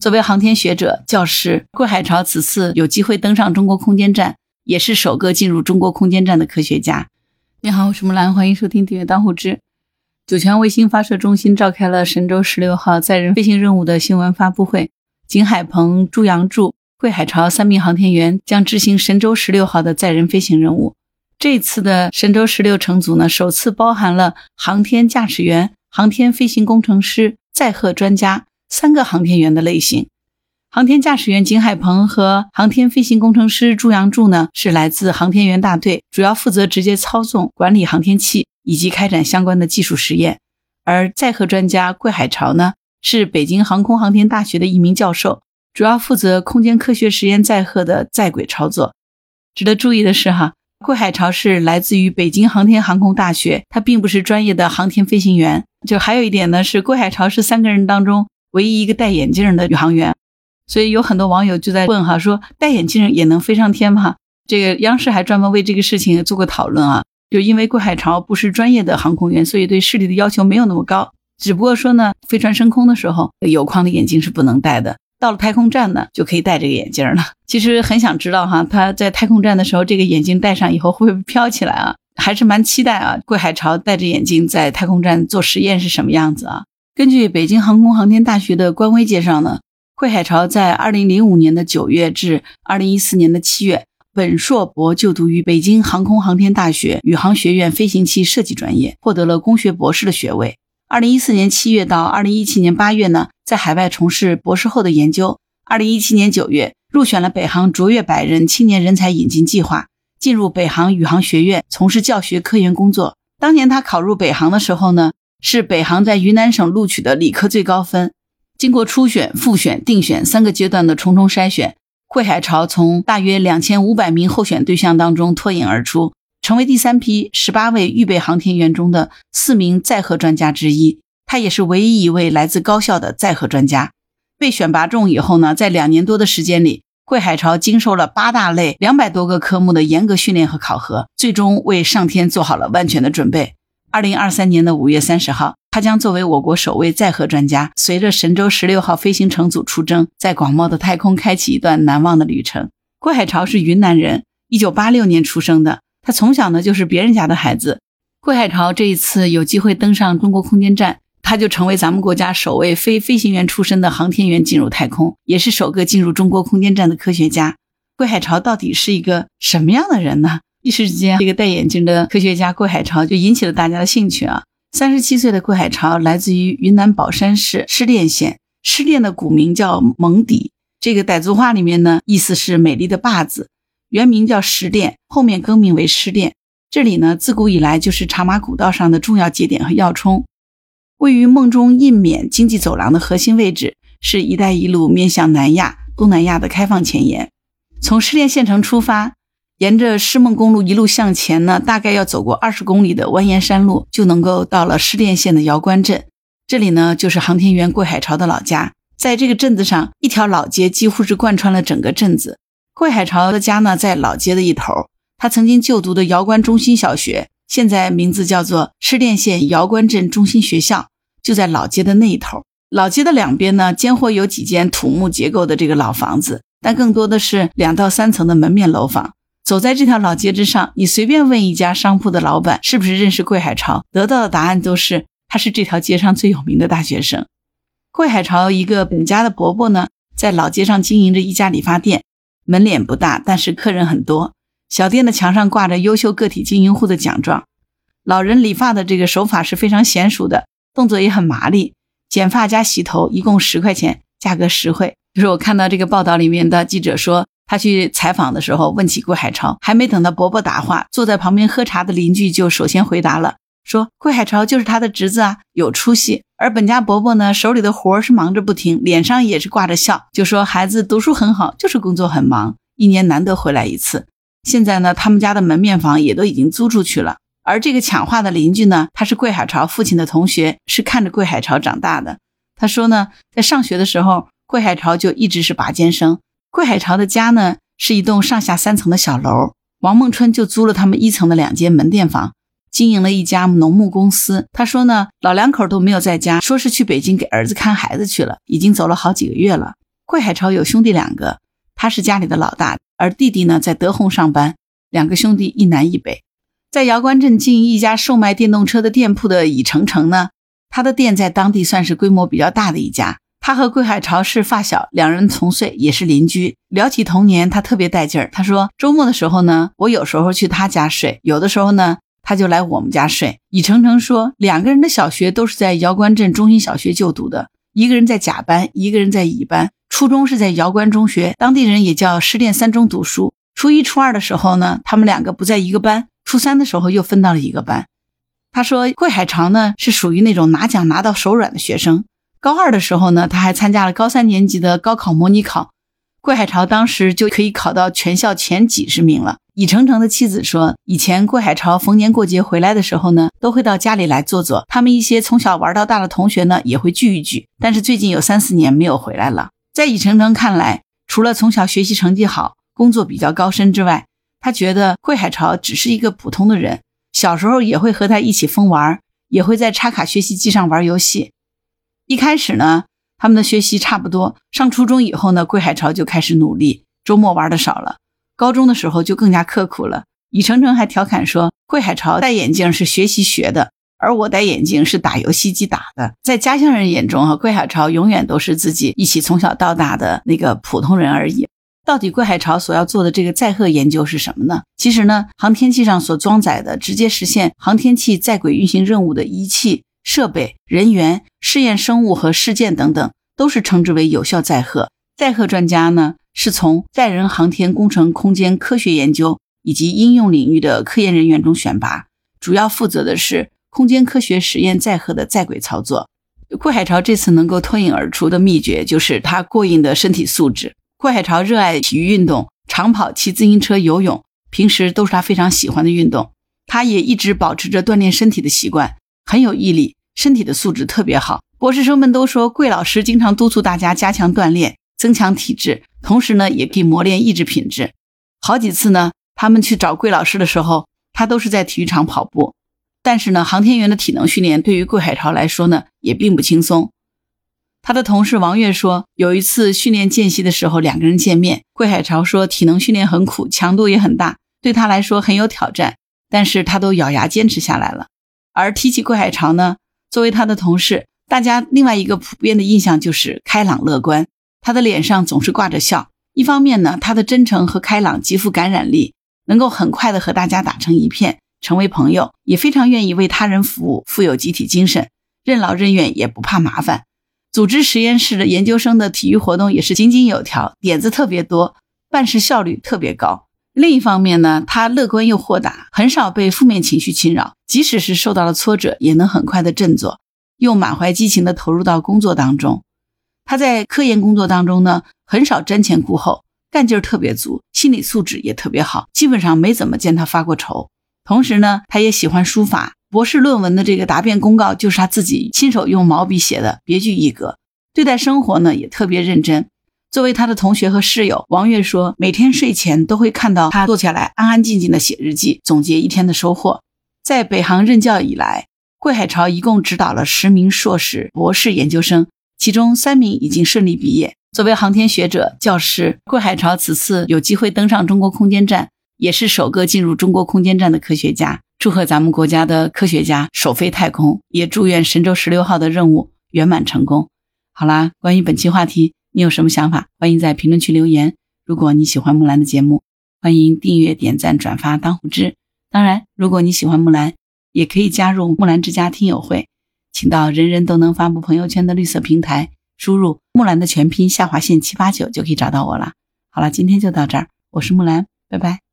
作为航天学者、教师，桂海潮此次有机会登上中国空间站，也是首个进入中国空间站的科学家。你好，我是木兰，欢迎收听订阅当户知。酒泉卫星发射中心召开了神舟十六号载人飞行任务的新闻发布会，景海鹏、朱杨柱、桂海潮三名航天员将执行神舟十六号的载人飞行任务。这次的神舟十六乘组呢，首次包含了航天驾驶员、航天飞行工程师、载荷专家。三个航天员的类型，航天驾驶员景海鹏和航天飞行工程师朱杨柱呢，是来自航天员大队，主要负责直接操纵、管理航天器以及开展相关的技术实验。而载荷专家桂海潮呢，是北京航空航天大学的一名教授，主要负责空间科学实验载荷的在轨操作。值得注意的是，哈，桂海潮是来自于北京航天航空大学，他并不是专业的航天飞行员。就还有一点呢，是桂海潮是三个人当中。唯一一个戴眼镜的宇航员，所以有很多网友就在问哈，说戴眼镜也能飞上天吗？这个央视还专门为这个事情做过讨论啊。就因为桂海潮不是专业的航空员，所以对视力的要求没有那么高。只不过说呢，飞船升空的时候，有框的眼镜是不能戴的。到了太空站呢，就可以戴这个眼镜了。其实很想知道哈，他在太空站的时候，这个眼镜戴上以后会不会飘起来啊？还是蛮期待啊。桂海潮戴着眼镜在太空站做实验是什么样子啊？根据北京航空航天大学的官微介绍呢，惠海潮在二零零五年的九月至二零一四年的七月，本硕博就读于北京航空航天大学宇航学院飞行器设计专业，获得了工学博士的学位。二零一四年七月到二零一七年八月呢，在海外从事博士后的研究。二零一七年九月，入选了北航卓越百人青年人才引进计划，进入北航宇航学院从事教学科研工作。当年他考入北航的时候呢。是北航在云南省录取的理科最高分。经过初选、复选、定选三个阶段的重重筛选，桂海潮从大约两千五百名候选对象当中脱颖而出，成为第三批十八位预备航天员中的四名载荷专家之一。他也是唯一一位来自高校的载荷专家。被选拔中以后呢，在两年多的时间里，桂海潮经受了八大类两百多个科目的严格训练和考核，最终为上天做好了万全的准备。二零二三年的五月三十号，他将作为我国首位载荷专家，随着神舟十六号飞行乘组出征，在广袤的太空开启一段难忘的旅程。郭海潮是云南人，一九八六年出生的。他从小呢就是别人家的孩子。郭海潮这一次有机会登上中国空间站，他就成为咱们国家首位非飞行员出身的航天员进入太空，也是首个进入中国空间站的科学家。郭海潮到底是一个什么样的人呢？一时之间，这个戴眼镜的科学家顾海潮就引起了大家的兴趣啊。三十七岁的顾海潮来自于云南保山市施甸县，施甸的古名叫蒙底，这个傣族话里面呢，意思是美丽的坝子，原名叫石甸，后面更名为施甸。这里呢，自古以来就是茶马古道上的重要节点和要冲，位于孟中印缅经济走廊的核心位置，是一带一路面向南亚、东南亚的开放前沿。从施甸县城出发。沿着施孟公路一路向前呢，大概要走过二十公里的蜿蜒山路，就能够到了施甸县的瑶关镇。这里呢，就是航天员桂海潮的老家。在这个镇子上，一条老街几乎是贯穿了整个镇子。桂海潮的家呢，在老街的一头。他曾经就读的瑶关中心小学，现在名字叫做施甸县瑶关镇中心学校，就在老街的那一头。老街的两边呢，间或有几间土木结构的这个老房子，但更多的是两到三层的门面楼房。走在这条老街之上，你随便问一家商铺的老板是不是认识桂海潮，得到的答案都是他是这条街上最有名的大学生。桂海潮一个本家的伯伯呢，在老街上经营着一家理发店，门脸不大，但是客人很多。小店的墙上挂着优秀个体经营户的奖状。老人理发的这个手法是非常娴熟的，动作也很麻利。剪发加洗头一共十块钱，价格实惠。就是我看到这个报道里面的记者说。他去采访的时候，问起桂海潮，还没等他伯伯答话，坐在旁边喝茶的邻居就首先回答了，说桂海潮就是他的侄子啊，有出息。而本家伯伯呢，手里的活是忙着不停，脸上也是挂着笑，就说孩子读书很好，就是工作很忙，一年难得回来一次。现在呢，他们家的门面房也都已经租出去了。而这个抢话的邻居呢，他是桂海潮父亲的同学，是看着桂海潮长大的。他说呢，在上学的时候，桂海潮就一直是拔尖生。桂海潮的家呢，是一栋上下三层的小楼。王梦春就租了他们一层的两间门店房，经营了一家农牧公司。他说呢，老两口都没有在家，说是去北京给儿子看孩子去了，已经走了好几个月了。桂海潮有兄弟两个，他是家里的老大，而弟弟呢在德宏上班，两个兄弟一南一北。在瑶关镇经营一家售卖电动车的店铺的乙成成呢，他的店在当地算是规模比较大的一家。他和桂海潮是发小，两人同岁，也是邻居。聊起童年，他特别带劲儿。他说：“周末的时候呢，我有时候去他家睡，有的时候呢，他就来我们家睡。”李成成说：“两个人的小学都是在瑶关镇中心小学就读的，一个人在甲班，一个人在乙班。初中是在瑶关中学，当地人也叫失恋三中读书。初一、初二的时候呢，他们两个不在一个班，初三的时候又分到了一个班。”他说：“桂海潮呢，是属于那种拿奖拿到手软的学生。”高二的时候呢，他还参加了高三年级的高考模拟考，桂海潮当时就可以考到全校前几十名了。李成成的妻子说，以前桂海潮逢年过节回来的时候呢，都会到家里来坐坐，他们一些从小玩到大的同学呢，也会聚一聚。但是最近有三四年没有回来了。在李成成看来，除了从小学习成绩好、工作比较高深之外，他觉得桂海潮只是一个普通的人，小时候也会和他一起疯玩，也会在插卡学习机上玩游戏。一开始呢，他们的学习差不多。上初中以后呢，桂海潮就开始努力，周末玩的少了。高中的时候就更加刻苦了。李成成还调侃说，桂海潮戴眼镜是学习学的，而我戴眼镜是打游戏机打的。在家乡人眼中，哈，桂海潮永远都是自己一起从小到大的那个普通人而已。到底桂海潮所要做的这个载荷研究是什么呢？其实呢，航天器上所装载的直接实现航天器在轨运行任务的仪器。设备、人员、试验生物和事件等等，都是称之为有效载荷。载荷专家呢，是从载人航天工程、空间科学研究以及应用领域的科研人员中选拔，主要负责的是空间科学实验载荷的在轨操作。顾海潮这次能够脱颖而出的秘诀，就是他过硬的身体素质。顾海潮热爱体育运动，长跑、骑自行车、游泳，平时都是他非常喜欢的运动。他也一直保持着锻炼身体的习惯，很有毅力。身体的素质特别好，博士生们都说桂老师经常督促大家加强锻炼，增强体质，同时呢也可以磨练意志品质。好几次呢，他们去找桂老师的时候，他都是在体育场跑步。但是呢，航天员的体能训练对于桂海潮来说呢，也并不轻松。他的同事王悦说，有一次训练间隙的时候，两个人见面，桂海潮说体能训练很苦，强度也很大，对他来说很有挑战，但是他都咬牙坚持下来了。而提起桂海潮呢？作为他的同事，大家另外一个普遍的印象就是开朗乐观。他的脸上总是挂着笑。一方面呢，他的真诚和开朗极富感染力，能够很快的和大家打成一片，成为朋友，也非常愿意为他人服务，富有集体精神，任劳任怨，也不怕麻烦。组织实验室的研究生的体育活动也是井井有条，点子特别多，办事效率特别高。另一方面呢，他乐观又豁达，很少被负面情绪侵扰。即使是受到了挫折，也能很快的振作，又满怀激情的投入到工作当中。他在科研工作当中呢，很少瞻前顾后，干劲儿特别足，心理素质也特别好，基本上没怎么见他发过愁。同时呢，他也喜欢书法，博士论文的这个答辩公告就是他自己亲手用毛笔写的，别具一格。对待生活呢，也特别认真。作为他的同学和室友，王悦说，每天睡前都会看到他坐下来安安静静的写日记，总结一天的收获。在北航任教以来，桂海潮一共指导了十名硕士、博士研究生，其中三名已经顺利毕业。作为航天学者、教师，桂海潮此次有机会登上中国空间站，也是首个进入中国空间站的科学家。祝贺咱们国家的科学家首飞太空，也祝愿神舟十六号的任务圆满成功。好啦，关于本期话题。你有什么想法？欢迎在评论区留言。如果你喜欢木兰的节目，欢迎订阅、点赞、转发、当护知。当然，如果你喜欢木兰，也可以加入木兰之家听友会，请到人人都能发布朋友圈的绿色平台，输入木兰的全拼下划线七八九就可以找到我了。好了，今天就到这儿，我是木兰，拜拜。